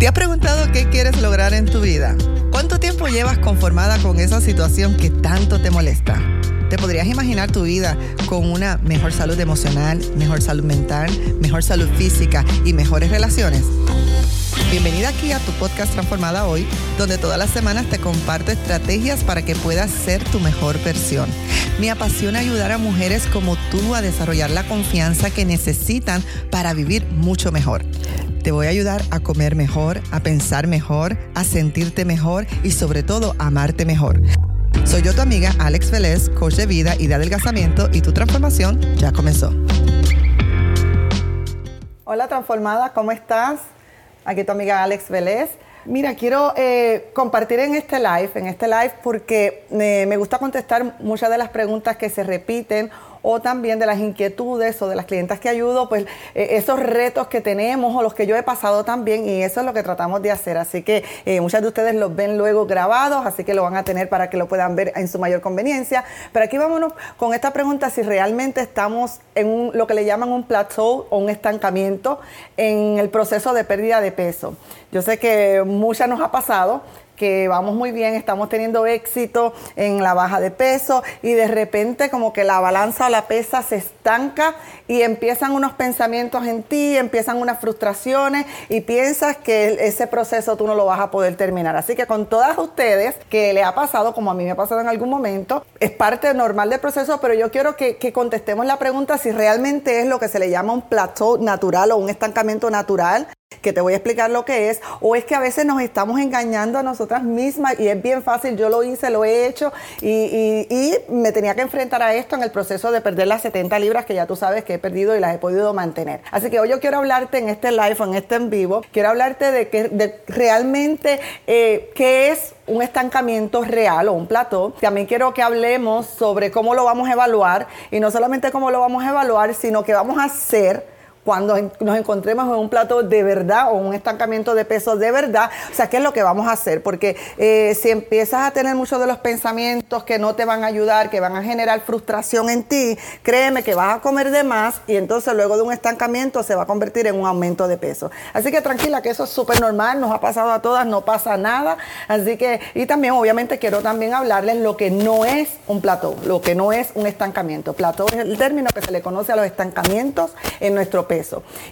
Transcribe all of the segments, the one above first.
¿Te has preguntado qué quieres lograr en tu vida? ¿Cuánto tiempo llevas conformada con esa situación que tanto te molesta? ¿Te podrías imaginar tu vida con una mejor salud emocional, mejor salud mental, mejor salud física y mejores relaciones? Bienvenida aquí a tu podcast Transformada Hoy, donde todas las semanas te comparto estrategias para que puedas ser tu mejor versión. Me apasiona ayudar a mujeres como tú a desarrollar la confianza que necesitan para vivir mucho mejor. Te voy a ayudar a comer mejor, a pensar mejor, a sentirte mejor y sobre todo a amarte mejor. Soy yo tu amiga Alex Vélez, coach de vida y de adelgazamiento y tu transformación ya comenzó. Hola transformada, ¿cómo estás? Aquí tu amiga Alex Vélez. Mira, quiero eh, compartir en este live, en este live porque eh, me gusta contestar muchas de las preguntas que se repiten o también de las inquietudes o de las clientas que ayudo, pues eh, esos retos que tenemos o los que yo he pasado también y eso es lo que tratamos de hacer. Así que eh, muchas de ustedes los ven luego grabados, así que lo van a tener para que lo puedan ver en su mayor conveniencia. Pero aquí vámonos con esta pregunta si realmente estamos en lo que le llaman un plateau o un estancamiento en el proceso de pérdida de peso. Yo sé que muchas nos ha pasado que vamos muy bien, estamos teniendo éxito en la baja de peso y de repente como que la balanza o la pesa se estanca y empiezan unos pensamientos en ti, empiezan unas frustraciones y piensas que ese proceso tú no lo vas a poder terminar. Así que con todas ustedes que le ha pasado, como a mí me ha pasado en algún momento, es parte normal del proceso, pero yo quiero que, que contestemos la pregunta si realmente es lo que se le llama un plateau natural o un estancamiento natural que te voy a explicar lo que es, o es que a veces nos estamos engañando a nosotras mismas y es bien fácil, yo lo hice, lo he hecho y, me tenía que enfrentar a esto en el proceso de perder las 70 libras que ya tú sabes que he perdido y las he podido mantener. Así que hoy yo quiero hablarte en este live, en este en vivo, quiero hablarte de que realmente eh, qué es un estancamiento real o un plató. También quiero que hablemos sobre cómo lo vamos a evaluar y no solamente cómo lo vamos a evaluar, sino que vamos a hacer cuando nos encontremos en un plato de verdad o un estancamiento de peso de verdad, o sea, ¿qué es lo que vamos a hacer? Porque eh, si empiezas a tener muchos de los pensamientos que no te van a ayudar, que van a generar frustración en ti, créeme que vas a comer de más y entonces luego de un estancamiento se va a convertir en un aumento de peso. Así que tranquila, que eso es súper normal, nos ha pasado a todas, no pasa nada. Así que, y también obviamente quiero también hablarles lo que no es un plato, lo que no es un estancamiento. Plato es el término que se le conoce a los estancamientos en nuestro peso.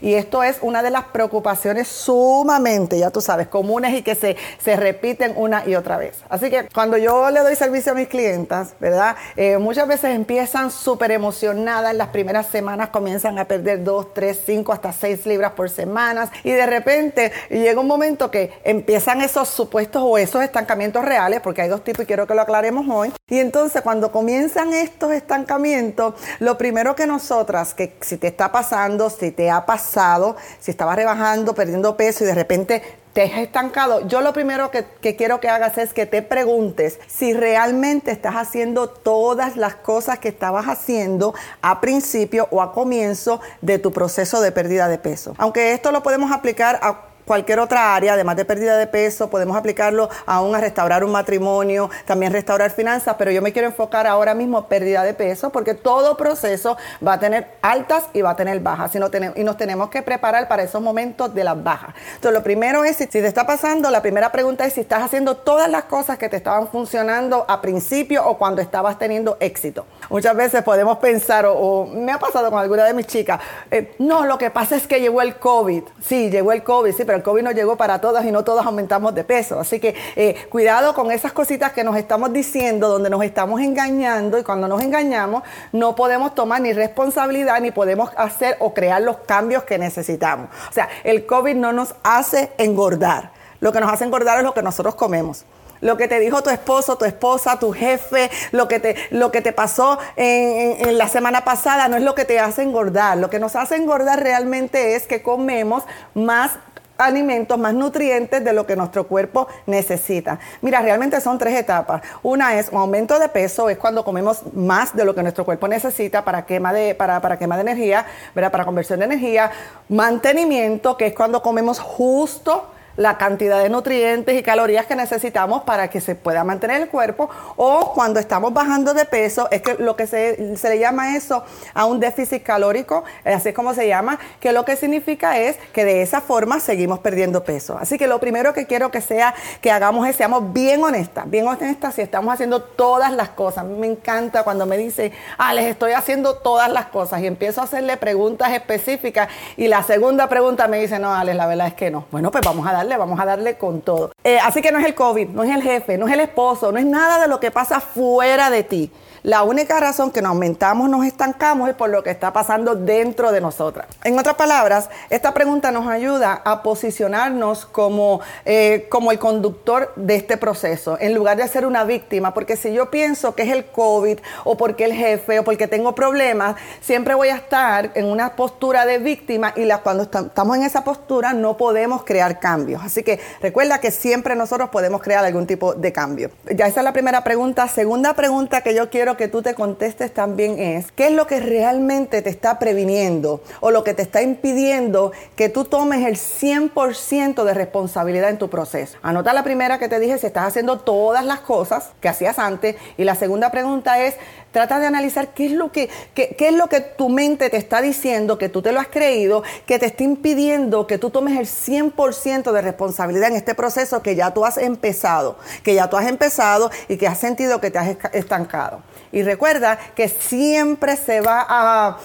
Y esto es una de las preocupaciones sumamente, ya tú sabes, comunes y que se, se repiten una y otra vez. Así que cuando yo le doy servicio a mis clientas, ¿verdad? Eh, muchas veces empiezan súper emocionadas, en las primeras semanas comienzan a perder 2, 3, 5, hasta 6 libras por semana y de repente llega un momento que empiezan esos supuestos o esos estancamientos reales, porque hay dos tipos y quiero que lo aclaremos hoy. Y entonces cuando comienzan estos estancamientos, lo primero que nosotras, que si te está pasando, si te ha pasado, si estabas rebajando, perdiendo peso y de repente te has estancado, yo lo primero que, que, quiero que hagas es que te preguntes si realmente estás haciendo todas las cosas que estabas haciendo a principio o a comienzo de tu proceso de pérdida de peso. Aunque esto lo podemos aplicar a cualquier otra área, además de pérdida de peso, podemos aplicarlo aún a restaurar un matrimonio, también restaurar finanzas, pero yo me quiero enfocar ahora mismo en pérdida de peso, porque todo proceso va a tener altas y va a tener bajas, y, y nos tenemos que preparar para esos momentos de las bajas. Entonces, lo primero es, si, te está pasando, la primera pregunta es si estás haciendo todas las cosas que te estaban funcionando a principio o cuando estabas teniendo éxito. Muchas veces podemos pensar, o, me ha pasado con alguna de mis chicas, eh, no, lo que pasa es que llegó el COVID. Sí, llegó el COVID, sí, pero el COVID no llegó para todas y no todas aumentamos de peso. Así que eh, cuidado con esas cositas que nos estamos diciendo, donde nos estamos engañando y cuando nos engañamos no podemos tomar ni responsabilidad ni podemos hacer o crear los cambios que necesitamos. O sea, el COVID no nos hace engordar. Lo que nos hace engordar es lo que nosotros comemos lo que te dijo tu esposo, tu esposa, tu jefe, lo que te, lo que te pasó en, en, la semana pasada, no es lo que te hace engordar. Lo que nos hace engordar realmente es que comemos más alimentos, más nutrientes de lo que nuestro cuerpo necesita. Mira, realmente son tres etapas. Una es un aumento de peso, es cuando comemos más de lo que nuestro cuerpo necesita para quema de, para, para quema de energía, ¿verdad? para conversión de energía. Mantenimiento, que es cuando comemos justo la cantidad de nutrientes y calorías que necesitamos para que se pueda mantener el cuerpo. O cuando estamos bajando de peso, es que lo que se, se le llama eso a un déficit calórico, así es como se llama, que lo que significa es que de esa forma seguimos perdiendo peso. Así que lo primero que quiero que sea que hagamos es seamos bien honestas, bien honestas si estamos haciendo todas las cosas. Me encanta cuando me dicen, ah, estoy haciendo todas las cosas y empiezo a hacerle preguntas específicas y la segunda pregunta me dice, no, Alex, la verdad es que no. Bueno, pues vamos a darle, vamos a darle con todo. Eh, así que no es el COVID, no es el jefe, no es el esposo, no es nada de lo que pasa fuera de ti. La única razón que nos aumentamos, nos estancamos es por lo que está pasando dentro de nosotras. En otras palabras, esta pregunta nos ayuda a posicionarnos como, eh, como el conductor de este proceso, en lugar de ser una víctima, porque si yo pienso que es el COVID o porque el jefe o porque tengo problemas, siempre voy a estar en una postura de víctima y la, cuando estamos en esa postura no podemos crear cambios. Así que recuerda que siempre nosotros podemos crear algún tipo de cambio. Ya esa es la primera pregunta. Segunda pregunta que yo quiero que tú te contestes también es, ¿qué es lo que realmente te está previniendo o lo que te está impidiendo que tú tomes el 100% de responsabilidad en tu proceso? Anota la primera que te dije si estás haciendo todas las cosas que hacías antes y la segunda pregunta es, trata de analizar qué es lo que, qué, es lo que tu mente te está diciendo, que tú te lo has creído, que te está impidiendo que tú tomes el 100% de responsabilidad en este proceso que ya tú has empezado, que ya tú has empezado y que has sentido que te has estancado. Y recuerda que siempre se va a,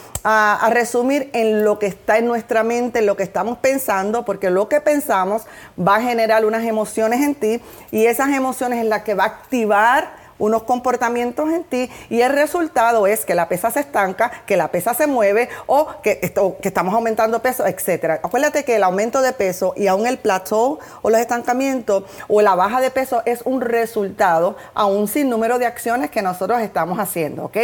resumir en lo que está en nuestra mente, en lo que estamos pensando, porque lo que pensamos va a generar unas emociones en ti y esas emociones es la que va a activar unos comportamientos en ti y el resultado es que la pesa se estanca, que la pesa se mueve o que, esto, que estamos aumentando peso, etcétera. Acuérdate que el aumento de peso y aún el plateau o los estancamientos o la baja de peso es un resultado a un sinnúmero de acciones que nosotros estamos haciendo, ¿ok?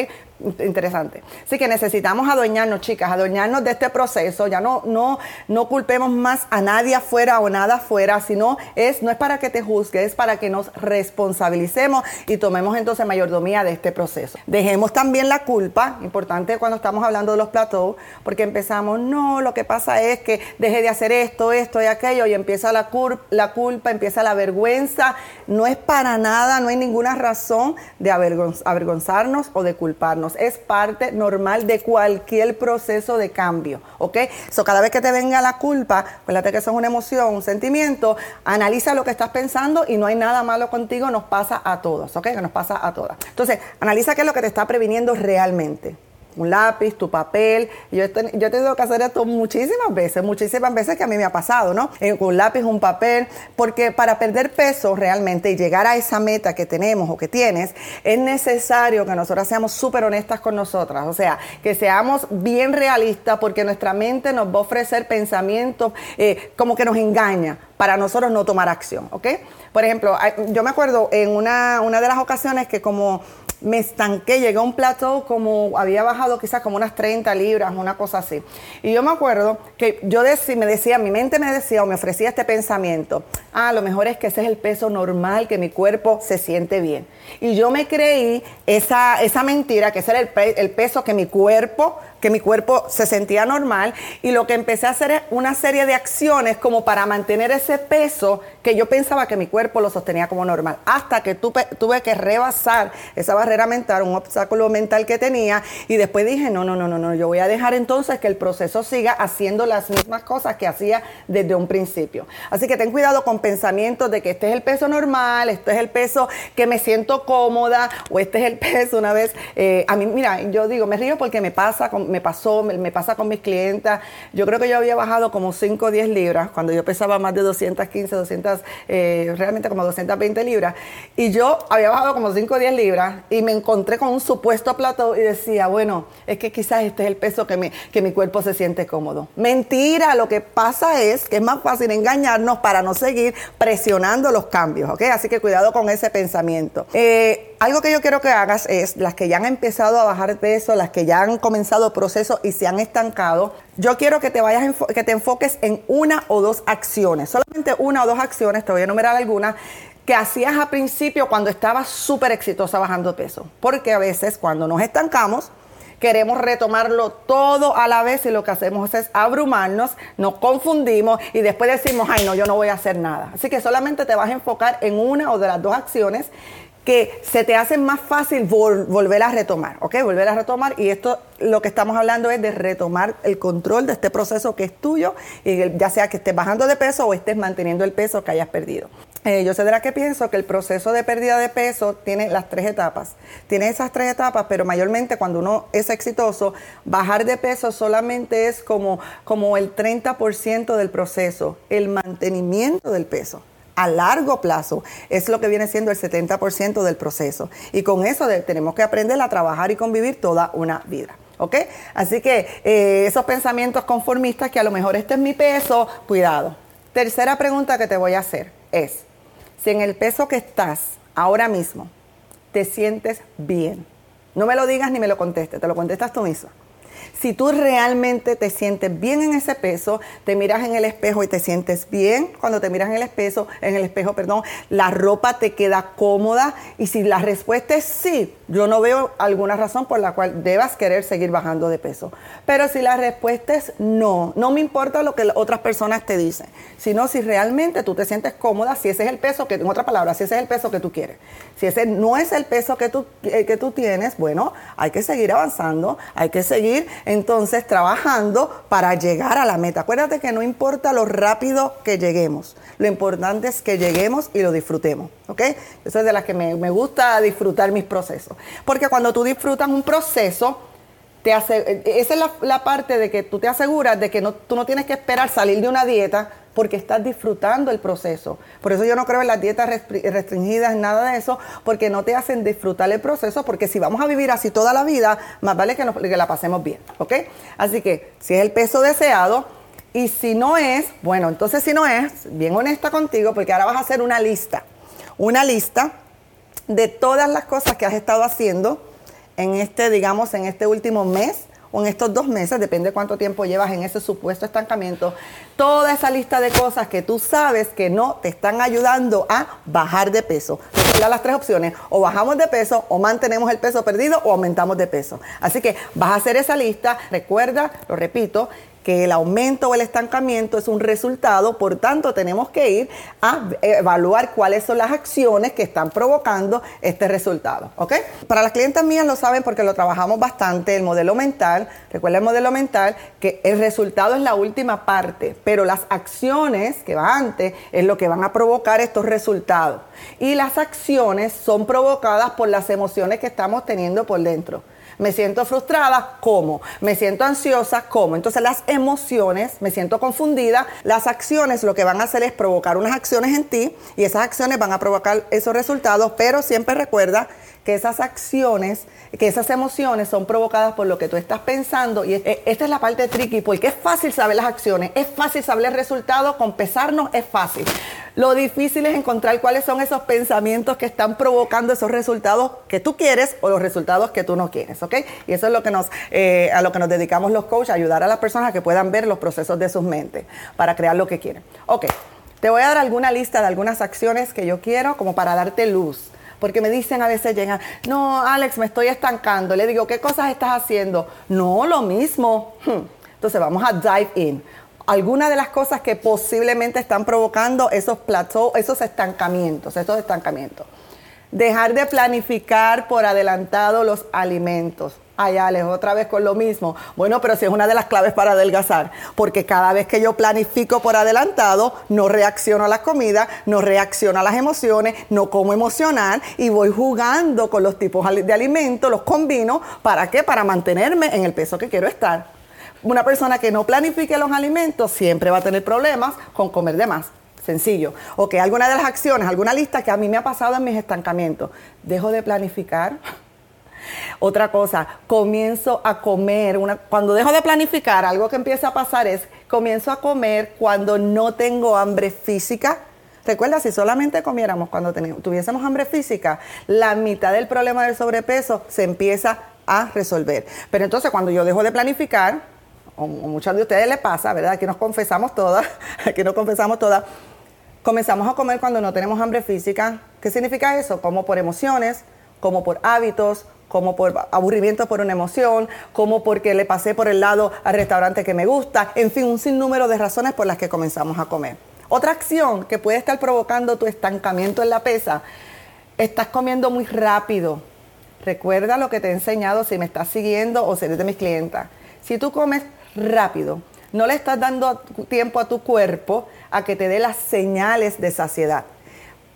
Interesante. Así que necesitamos adueñarnos, chicas, adueñarnos de este proceso. Ya no, no, no culpemos más a nadie afuera o nada afuera, sino es, no es para que te juzgue, es para que nos responsabilicemos y tomemos entonces mayordomía de este proceso. Dejemos también la culpa, importante cuando estamos hablando de los platos, porque empezamos, no, lo que pasa es que dejé de hacer esto, esto y aquello, y empieza la, la culpa, empieza la vergüenza. No es para nada, no hay ninguna razón de avergonzarnos o de culparnos es parte normal de cualquier proceso de cambio, ¿ok? So, cada vez que te venga la culpa, acuérdate que eso es una emoción, un sentimiento, analiza lo que estás pensando y no hay nada malo contigo, nos pasa a todos, ¿ok? Nos pasa a todas. Entonces, analiza qué es lo que te está previniendo realmente un lápiz, tu papel. Yo, yo he tenido que hacer esto muchísimas veces, muchísimas veces que a mí me ha pasado, ¿no? Eh, un lápiz, un papel, porque para perder peso realmente y llegar a esa meta que tenemos o que tienes, es necesario que nosotras seamos súper honestas con nosotras, o sea, que seamos bien realistas porque nuestra mente nos va a ofrecer pensamientos eh, como que nos engaña para nosotros no tomar acción, ¿ok? Por ejemplo, yo me acuerdo en una, una de las ocasiones que como me estanqué, llegué a un plato como había bajado quizás como unas 30 libras, una cosa así. Y yo me acuerdo que yo me decía, mi mente me decía o me ofrecía este pensamiento, ah, lo mejor es que ese es el peso normal, que mi cuerpo se siente bien. Y yo me creí esa, esa mentira, que ese era el, el peso que mi cuerpo que mi cuerpo se sentía normal y lo que empecé a hacer es una serie de acciones como para mantener ese peso que yo pensaba que mi cuerpo lo sostenía como normal, hasta que tuve, tuve que rebasar esa barrera mental, un obstáculo mental que tenía y después dije, no, no, no, no, no, yo voy a dejar entonces que el proceso siga haciendo las mismas cosas que hacía desde un principio. Así que ten cuidado con pensamientos de que este es el peso normal, este es el peso que me siento cómoda o este es el peso una vez, eh, a mí, mira, yo digo, me río porque me pasa con me pasó, me, pasa con mis clientas. Yo creo que yo había bajado como 5 o 10 libras cuando yo pesaba más de 215, 200, eh, realmente como 220 libras. Y yo había bajado como 5 o 10 libras y me encontré con un supuesto plato y decía, bueno, es que quizás este es el peso que, me, que mi cuerpo se siente cómodo. Mentira, lo que pasa es que es más fácil engañarnos para no seguir presionando los cambios, ¿ok? Así que cuidado con ese pensamiento. Eh, algo que yo quiero que hagas es, las que ya han empezado a bajar peso, las que ya han comenzado proceso y se han estancado, yo quiero que te vayas, que te enfoques en una o dos acciones, solamente una o dos acciones, te voy a enumerar algunas, que hacías a principio cuando estabas súper exitosa bajando peso. Porque a veces cuando nos estancamos, Queremos retomarlo todo a la vez y lo que hacemos es abrumarnos, nos confundimos y después decimos, ay no, yo no voy a hacer nada. Así que solamente te vas a enfocar en una o de las dos acciones que se te hace más fácil volver a retomar, ¿ok? Volver a retomar y esto lo que estamos hablando es de retomar el control de este proceso que es tuyo, y ya sea que estés bajando de peso o estés manteniendo el peso que hayas perdido. Eh, yo sé de la que pienso que el proceso de pérdida de peso tiene las tres etapas. Tiene esas tres etapas, pero mayormente cuando uno es exitoso, bajar de peso solamente es como, como el 30% del proceso, el mantenimiento del peso a largo plazo es lo que viene siendo el 70% del proceso. Y con eso tenemos que aprender a trabajar y convivir toda una vida. ¿Ok? Así que eh, esos pensamientos conformistas que a lo mejor este es mi peso, cuidado. Tercera pregunta que te voy a hacer es, si en el peso que estás ahora mismo te sientes bien, no me lo digas ni me lo contestes, te lo contestas tú mismo. Si tú realmente te sientes bien en ese peso, te miras en el espejo y te sientes bien, cuando te miras en el espejo, en el espejo, perdón, la ropa te queda cómoda y si la respuesta es sí, yo no veo alguna razón por la cual debas querer seguir bajando de peso. Pero si la respuesta es no, no me importa lo que otras personas te dicen, sino si realmente tú te sientes cómoda, si ese es el peso que, en otra palabra, si ese es el peso que tú quieres. Si ese no es el peso que tú, eh, que tú tienes, bueno, hay que seguir avanzando, hay que seguir entonces trabajando para llegar a la meta. Acuérdate que no importa lo rápido que lleguemos, lo importante es que lleguemos y lo disfrutemos, ¿ok? Eso es de las que me, gusta disfrutar mis procesos. Porque cuando tú disfrutas un proceso, te hace, esa es la, parte de que tú te aseguras de que no, tú no tienes que esperar salir de una dieta porque estás disfrutando el proceso. Por eso yo no creo en las dietas restringidas, nada de eso, porque no te hacen disfrutar el proceso, porque si vamos a vivir así toda la vida, más vale que, que la pasemos bien, ¿ok? Así que si es el peso deseado, y si no es, bueno, entonces si no es, bien honesta contigo, porque ahora vas a hacer una lista, una lista de todas las cosas que has estado haciendo en este, digamos, en este último mes o en estos dos meses, depende cuánto tiempo llevas en ese supuesto estancamiento, toda esa lista de cosas que tú sabes que no te están ayudando a bajar de peso. Recuerda las tres opciones, o bajamos de peso, o mantenemos el peso perdido, o aumentamos de peso. Así que vas a hacer esa lista, recuerda, lo repito, que el aumento o el estancamiento es un resultado, por tanto tenemos que ir a evaluar cuáles son las acciones que están provocando este resultado, ¿ok? Para las clientes mías lo saben porque lo trabajamos bastante, el modelo mental, recuerda el modelo mental, que el resultado es la última parte, pero las acciones que va antes es lo que van a provocar estos resultados. Y las acciones son provocadas por las emociones que estamos teniendo por dentro. Me siento frustrada, ¿cómo? Me siento ansiosa, ¿cómo? Entonces las emociones, me siento confundida, las acciones lo que van a hacer es provocar unas acciones en ti y esas acciones van a provocar esos resultados, pero siempre recuerda que esas acciones, que esas emociones son provocadas por lo que tú estás pensando y esta es la parte tricky porque es fácil saber las acciones, es fácil saber el resultado, con pesarnos es fácil. Lo difícil es encontrar cuáles son esos pensamientos que están provocando esos resultados que tú quieres o los resultados que tú no quieres, ¿ok? Y eso es lo que nos, eh, a lo que nos dedicamos los coaches, ayudar a las personas a que puedan ver los procesos de sus mentes para crear lo que quieren. Ok, te voy a dar alguna lista de algunas acciones que yo quiero como para darte luz. Porque me dicen a veces llegan, no, Alex, me estoy estancando. Le digo, ¿qué cosas estás haciendo? No, lo mismo. Hmm. Entonces vamos a dive in algunas de las cosas que posiblemente están provocando esos plateaux, esos estancamientos, esos estancamientos. Dejar de planificar por adelantado los alimentos. Ay, Alex, otra vez con lo mismo. Bueno, pero si es una de las claves para adelgazar, porque cada vez que yo planifico por adelantado, no reacciono a la comida, no reacciono a las emociones, no como emocional y voy jugando con los tipos de alimentos, los combino. ¿Para qué? Para mantenerme en el peso que quiero estar una persona que no planifique los alimentos siempre va a tener problemas con comer de más. Sencillo. O que alguna de las acciones, alguna lista que a mí me ha pasado en mis estancamientos. Dejo de planificar. Otra cosa, comienzo a comer. Una, cuando dejo de planificar, algo que empieza a pasar es, comienzo a comer cuando no tengo hambre física. Recuerda, si solamente comiéramos cuando tuviésemos hambre física, la mitad del problema del sobrepeso se empieza a resolver. Pero entonces cuando yo dejo de planificar, o, muchas de ustedes les pasa, ¿verdad? Aquí nos confesamos todas, aquí nos confesamos todas. Comenzamos a comer cuando no tenemos hambre física. ¿Qué significa eso? Como por emociones, como por hábitos, como por aburrimiento por una emoción, como porque le pasé por el lado al restaurante que me gusta, en fin, un sinnúmero de razones por las que comenzamos a comer. Otra acción que puede estar provocando tu estancamiento en la pesa, estás comiendo muy rápido. Recuerda lo que te he enseñado si me estás siguiendo o si eres de mis clientas. Si tú comes rápido, no le estás dando tiempo a tu cuerpo a que te dé las señales de saciedad.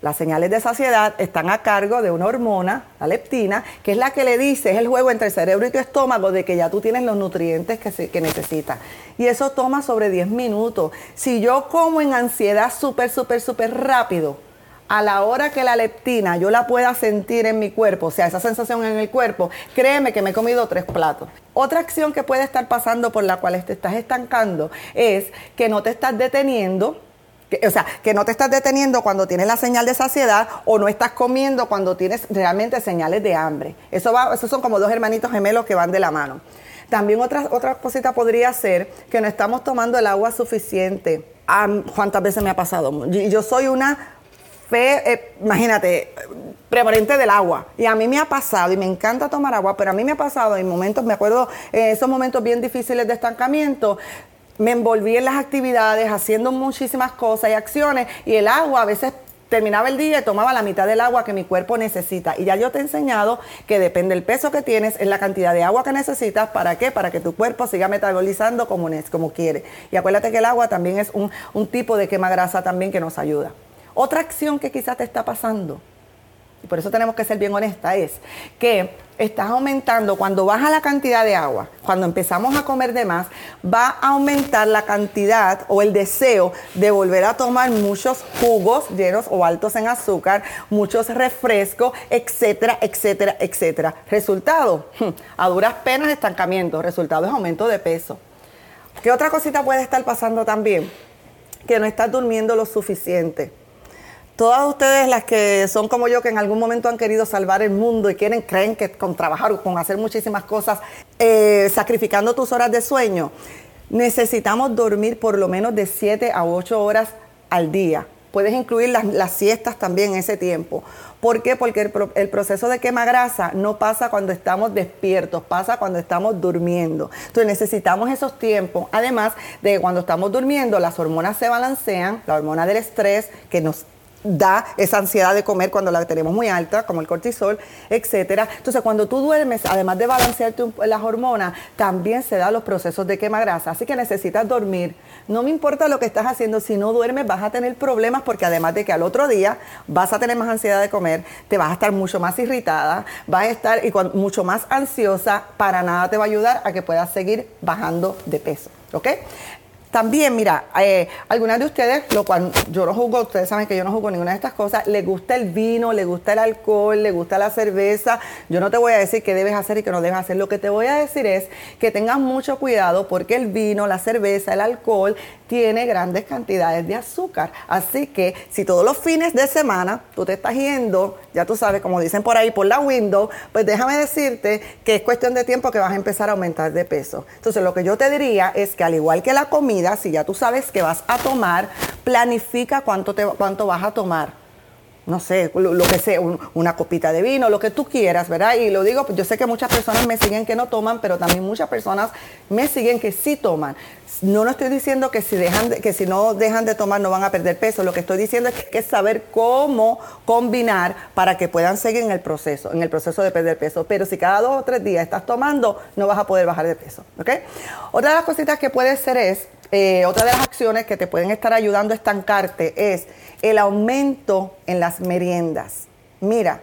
Las señales de saciedad están a cargo de una hormona, la leptina, que es la que le dice, es el juego entre el cerebro y tu estómago de que ya tú tienes los nutrientes que, que necesitas. Y eso toma sobre 10 minutos. Si yo como en ansiedad súper, súper, súper rápido, a la hora que la leptina yo la pueda sentir en mi cuerpo, o sea, esa sensación en el cuerpo, créeme que me he comido tres platos. Otra acción que puede estar pasando por la cual te estás estancando es que no te estás deteniendo o sea, que no te estás deteniendo cuando tienes la señal de saciedad o no estás comiendo cuando tienes realmente señales de hambre. Eso va, esos son como dos hermanitos gemelos que van de la mano. También otra, otra cosita podría ser que no estamos tomando el agua suficiente. ¿Cuántas veces me ha pasado? Yo, soy una eh, imagínate, prevalente del agua. Y a mí me ha pasado, y me encanta tomar agua, pero a mí me ha pasado en momentos, me acuerdo, en esos momentos bien difíciles de estancamiento, me envolví en las actividades, haciendo muchísimas cosas y acciones, y el agua a veces terminaba el día y tomaba la mitad del agua que mi cuerpo necesita. Y ya yo te he enseñado que depende del peso que tienes, es la cantidad de agua que necesitas. ¿Para qué? Para que tu cuerpo siga metabolizando como, como quiere. Y acuérdate que el agua también es un tipo de quema grasa también que nos ayuda. Otra acción que quizás te está pasando y por eso tenemos que ser bien honestas, es que estás aumentando, cuando baja la cantidad de agua, cuando empezamos a comer de más, va a aumentar la cantidad o el deseo de volver a tomar muchos jugos llenos o altos en azúcar, muchos refrescos, etcétera, etcétera, etcétera. Resultado, a duras penas estancamiento, resultado es aumento de peso. ¿Qué otra cosita puede estar pasando también? Que no estás durmiendo lo suficiente Todas ustedes las que son como yo, que en algún momento han querido salvar el mundo y quieren, creen que con trabajar, con hacer muchísimas cosas, eh, sacrificando tus horas de sueño, necesitamos dormir por lo menos de 7 a 8 horas al día. Puedes incluir las, siestas también ese tiempo. ¿Por qué? Porque el, el, proceso de quema grasa no pasa cuando estamos despiertos, pasa cuando estamos durmiendo. Entonces necesitamos esos tiempos. Además de que cuando estamos durmiendo, las hormonas se balancean, la hormona del estrés que nos da esa ansiedad de comer cuando la tenemos muy alta, como el cortisol, etcétera. Entonces, cuando tú duermes, además de balancearte las hormonas, también se dan los procesos de quema grasa. Así que necesitas dormir. No me importa lo que estás haciendo, si no duermes vas a tener problemas porque además de que al otro día vas a tener más ansiedad de comer, te vas a estar mucho más irritada, vas a estar mucho más ansiosa, para nada te va a ayudar a que puedas seguir bajando de peso. ¿Ok? También, mira, eh, algunas de ustedes, lo yo no juzgo, ustedes saben que yo no juzgo ninguna de estas cosas, les gusta el vino, les gusta el alcohol, les gusta la cerveza. Yo no te voy a decir qué debes hacer y qué no debes hacer. Lo que te voy a decir es que tengas mucho cuidado porque el vino, la cerveza, el alcohol tiene grandes cantidades de azúcar. Así que si todos los fines de semana tú te estás yendo, ya tú sabes, como dicen por ahí, por la window, pues déjame decirte que es cuestión de tiempo que vas a empezar a aumentar de peso. Entonces lo que yo te diría es que al igual que la comida, si ya tú sabes que vas a tomar, planifica cuánto, te, cuánto vas a tomar no sé, lo, que sea, una copita de vino, lo que tú quieras, ¿verdad? Y lo digo, pues yo sé que muchas personas me siguen que no toman, pero también muchas personas me siguen que sí toman. No, no estoy diciendo que si, dejan que si no dejan de tomar no van a perder peso, lo que estoy diciendo es que que saber cómo combinar para que puedan seguir en el proceso, en el proceso de perder peso. Pero si cada dos o tres días estás tomando, no vas a poder bajar de peso, ¿ok? Otra de las cositas que puede ser es, eh, otra de las acciones que te pueden estar ayudando a estancarte es el aumento en las meriendas. Mira,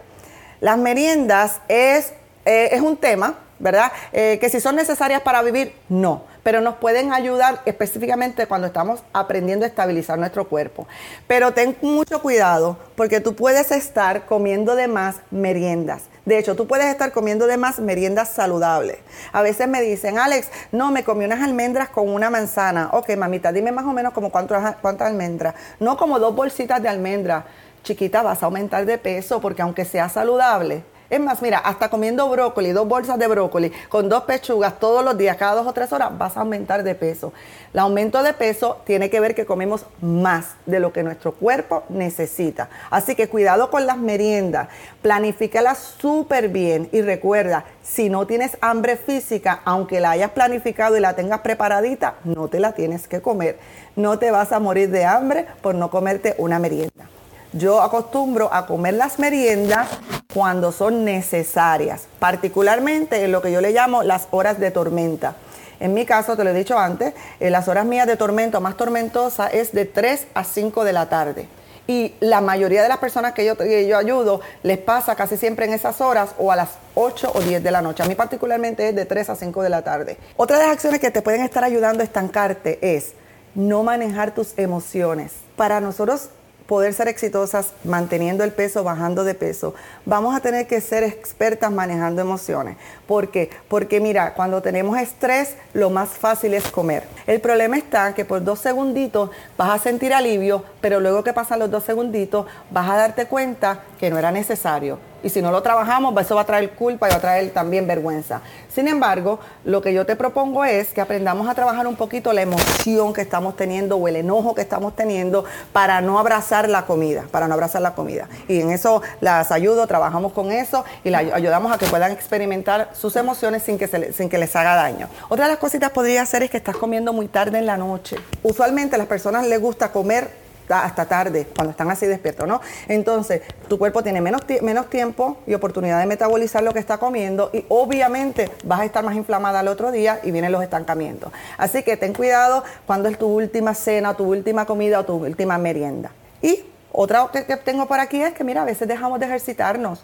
las meriendas es, eh, es un tema, ¿verdad? Eh, que si son necesarias para vivir, no, pero nos pueden ayudar específicamente cuando estamos aprendiendo a estabilizar nuestro cuerpo. Pero ten mucho cuidado porque tú puedes estar comiendo de más meriendas. De hecho, tú puedes estar comiendo de más meriendas saludables. A veces me dicen, Alex, no, me comí unas almendras con una manzana. Ok, mamita, dime más o menos como cuántas, cuántas almendras. No como dos bolsitas de almendras. Chiquita, vas a aumentar de peso porque aunque sea saludable, Es más, mira, hasta comiendo brócoli, dos bolsas de brócoli, con dos pechugas todos los días, cada dos o tres horas, vas a aumentar de peso. El aumento de peso tiene que ver que comemos más de lo que nuestro cuerpo necesita. Así que cuidado con las meriendas, planifícalas súper bien y recuerda, si no tienes hambre física, aunque la hayas planificado y la tengas preparadita, no te la tienes que comer. No te vas a morir de hambre por no comerte una merienda. Yo acostumbro a comer las meriendas cuando son necesarias, particularmente en lo que yo le llamo las horas de tormenta. En mi caso, te lo he dicho antes, en las horas mías de tormento más tormentosa es de 3 a 5 de la tarde. Y la mayoría de las personas que yo, que yo ayudo les pasa casi siempre en esas horas o a las 8 o 10 de la noche. A mí particularmente es de 3 a 5 de la tarde. Otra de las acciones que te pueden estar ayudando a estancarte es no manejar tus emociones. Para nosotros poder ser exitosas manteniendo el peso, bajando de peso, vamos a tener que ser expertas manejando emociones. ¿Por qué? Porque mira, cuando tenemos estrés, lo más fácil es comer. El problema está que por dos segunditos vas a sentir alivio, pero luego que pasan los dos segunditos, vas a darte cuenta que no era necesario y si no lo trabajamos, eso va a traer culpa y va a traer también vergüenza. Sin embargo, lo que yo te propongo es que aprendamos a trabajar un poquito la emoción que estamos teniendo o el enojo que estamos teniendo para no abrazar la comida, para no abrazar la comida. Y en eso las ayudo, trabajamos con eso y las ayudamos a que puedan experimentar sus emociones sin que, les haga daño. Otra de las cositas podría ser es que estás comiendo muy tarde en la noche. Usualmente a las personas les gusta comer hasta tarde, cuando están así despiertos, ¿no? Entonces, tu cuerpo tiene menos, menos tiempo y oportunidad de metabolizar lo que está comiendo y obviamente vas a estar más inflamada al otro día y vienen los estancamientos. Así que ten cuidado cuando es tu última cena, tu última comida o tu última merienda. Y otra que, tengo por aquí es que, mira, a veces dejamos de ejercitarnos.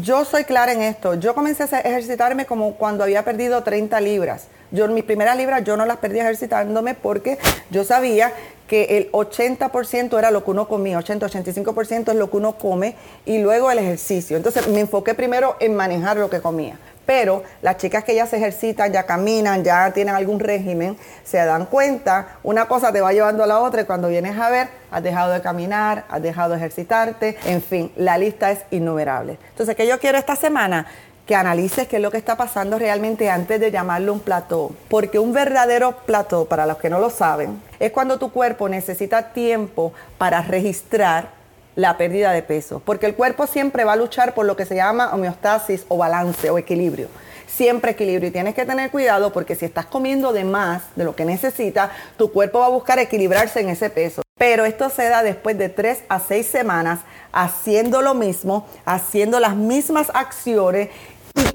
yo soy clara en esto. Yo comencé a ejercitarme como cuando había perdido 30 libras. Yo, mis primeras libras, yo no las perdí ejercitándome porque yo sabía que el 80% era lo que uno comía, 80-85% es lo que uno come y luego el ejercicio. Entonces me enfoqué primero en manejar lo que comía. Pero las chicas que ya se ejercitan, ya caminan, ya tienen algún régimen, se dan cuenta, una cosa te va llevando a la otra y cuando vienes a ver, has dejado de caminar, has dejado de ejercitarte, en fin, la lista es innumerable. Entonces, ¿qué yo quiero esta semana? Que analices qué es lo que está pasando realmente antes de llamarlo un plató. Porque un verdadero plató, para los que no lo saben, es cuando tu cuerpo necesita tiempo para registrar la pérdida de peso. Porque el cuerpo siempre va a luchar por lo que se llama homeostasis o balance o equilibrio. Siempre equilibrio. Y tienes que tener cuidado porque si estás comiendo de más de lo que necesitas, tu cuerpo va a buscar equilibrarse en ese peso. Pero esto se da después de tres a seis semanas haciendo lo mismo, haciendo las mismas acciones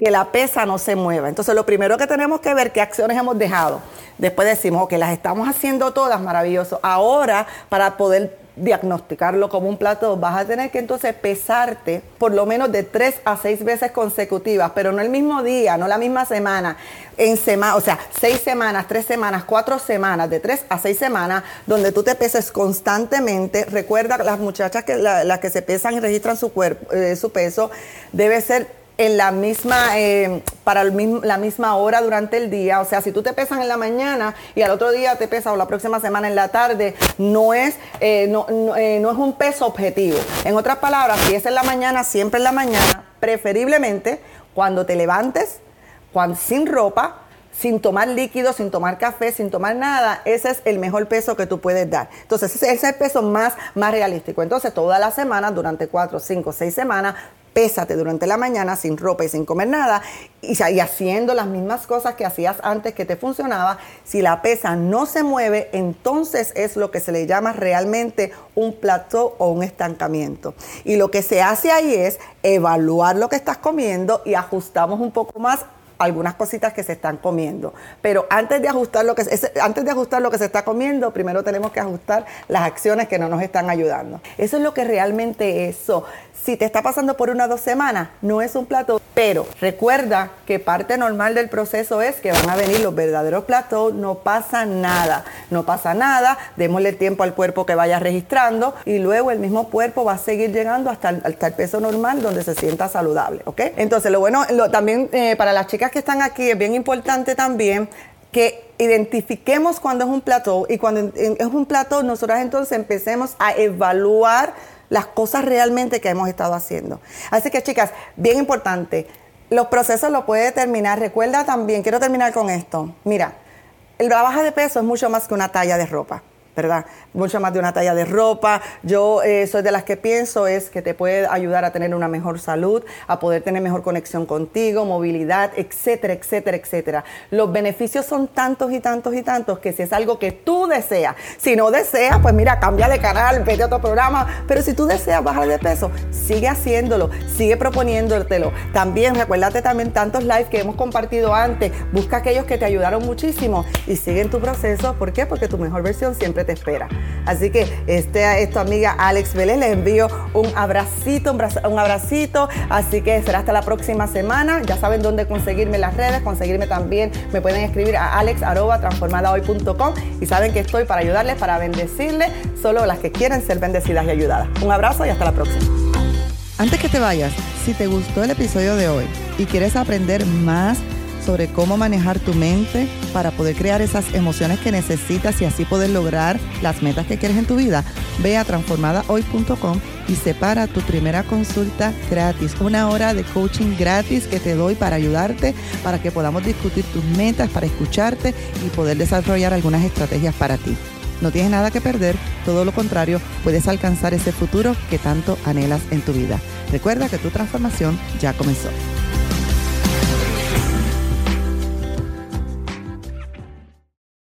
que la pesa no se mueva. Entonces, lo primero que tenemos que ver qué acciones hemos dejado. Después decimos, que las estamos haciendo todas, maravilloso. Ahora, para poder diagnosticarlo como un plato, vas a tener que entonces pesarte por lo menos de tres a seis veces consecutivas, pero no el mismo día, no la misma semana, en semana, o sea, seis semanas, tres semanas, cuatro semanas, de tres a seis semanas, donde tú te peses constantemente. Recuerda, las muchachas que las que se pesan y registran su cuerpo, eh, su peso, debe ser en la misma, eh, para la misma hora durante el día. O sea, si tú te pesas en la mañana y al otro día te pesas o la próxima semana en la tarde, no es, eh, no, eh, no, es un peso objetivo. En otras palabras, si es en la mañana, siempre en la mañana, preferiblemente cuando te levantes, cuando, sin ropa, sin tomar líquido, sin tomar café, sin tomar nada, ese es el mejor peso que tú puedes dar. Entonces, ese es el peso más, más realístico. Entonces, toda la semana, durante cuatro, cinco, seis semanas, pésate durante la mañana sin ropa y sin comer nada y, haciendo las mismas cosas que hacías antes que te funcionaba, si la pesa no se mueve, entonces es lo que se le llama realmente un plató o un estancamiento. Y lo que se hace ahí es evaluar lo que estás comiendo y ajustamos un poco más algunas cositas que se están comiendo. Pero antes de ajustar lo que antes de ajustar lo que se está comiendo, primero tenemos que ajustar las acciones que no nos están ayudando. Eso es lo que realmente eso. Si te está pasando por una o dos semanas, no es un plato, pero recuerda que parte normal del proceso es que van a venir los verdaderos platos, no pasa nada, no pasa nada, démosle tiempo al cuerpo que vaya registrando y luego el mismo cuerpo va a seguir llegando hasta el, peso normal donde se sienta saludable, ¿ok? Entonces, lo bueno, también eh, para las chicas que están aquí es bien importante también que identifiquemos cuando es un plato y cuando es un plato nosotras entonces empecemos a evaluar las cosas realmente que hemos estado haciendo. Así que chicas, bien importante, los procesos los puede terminar. Recuerda también, quiero terminar con esto. Mira, la baja de peso es mucho más que una talla de ropa. ¿Verdad? Mucho más de una talla de ropa. Yo eh, soy de las que pienso es que te puede ayudar a tener una mejor salud, a poder tener mejor conexión contigo, movilidad, etcétera, etcétera, etcétera. Los beneficios son tantos y tantos y tantos que si es algo que tú deseas, si no deseas, pues mira, cambia de canal, vete a otro programa, pero si tú deseas bajar de peso, sigue haciéndolo, sigue proponiéndotelo. También recuérdate también tantos lives que hemos compartido antes, busca aquellos que te ayudaron muchísimo y sigue en tu proceso. ¿Por qué? Porque tu mejor versión siempre espera. Así que este es tu amiga Alex Vélez. Les envío un abracito, un abracito. Así que será hasta la próxima semana. Ya saben dónde conseguirme en las redes, conseguirme también. Me pueden escribir a alex.transformadahoy.com y saben que estoy para ayudarles, para bendecirles, solo las que quieren ser bendecidas y ayudadas. Un abrazo y hasta la próxima. Antes que te vayas, si te gustó el episodio de hoy y quieres aprender más, sobre cómo manejar tu mente para poder crear esas emociones que necesitas y así poder lograr las metas que quieres en tu vida, ve a transformadahoy.com y separa tu primera consulta gratis, una hora de coaching gratis que te doy para ayudarte, para que podamos discutir tus metas, para escucharte y poder desarrollar algunas estrategias para ti. No tienes nada que perder, todo lo contrario, puedes alcanzar ese futuro que tanto anhelas en tu vida. Recuerda que tu transformación ya comenzó.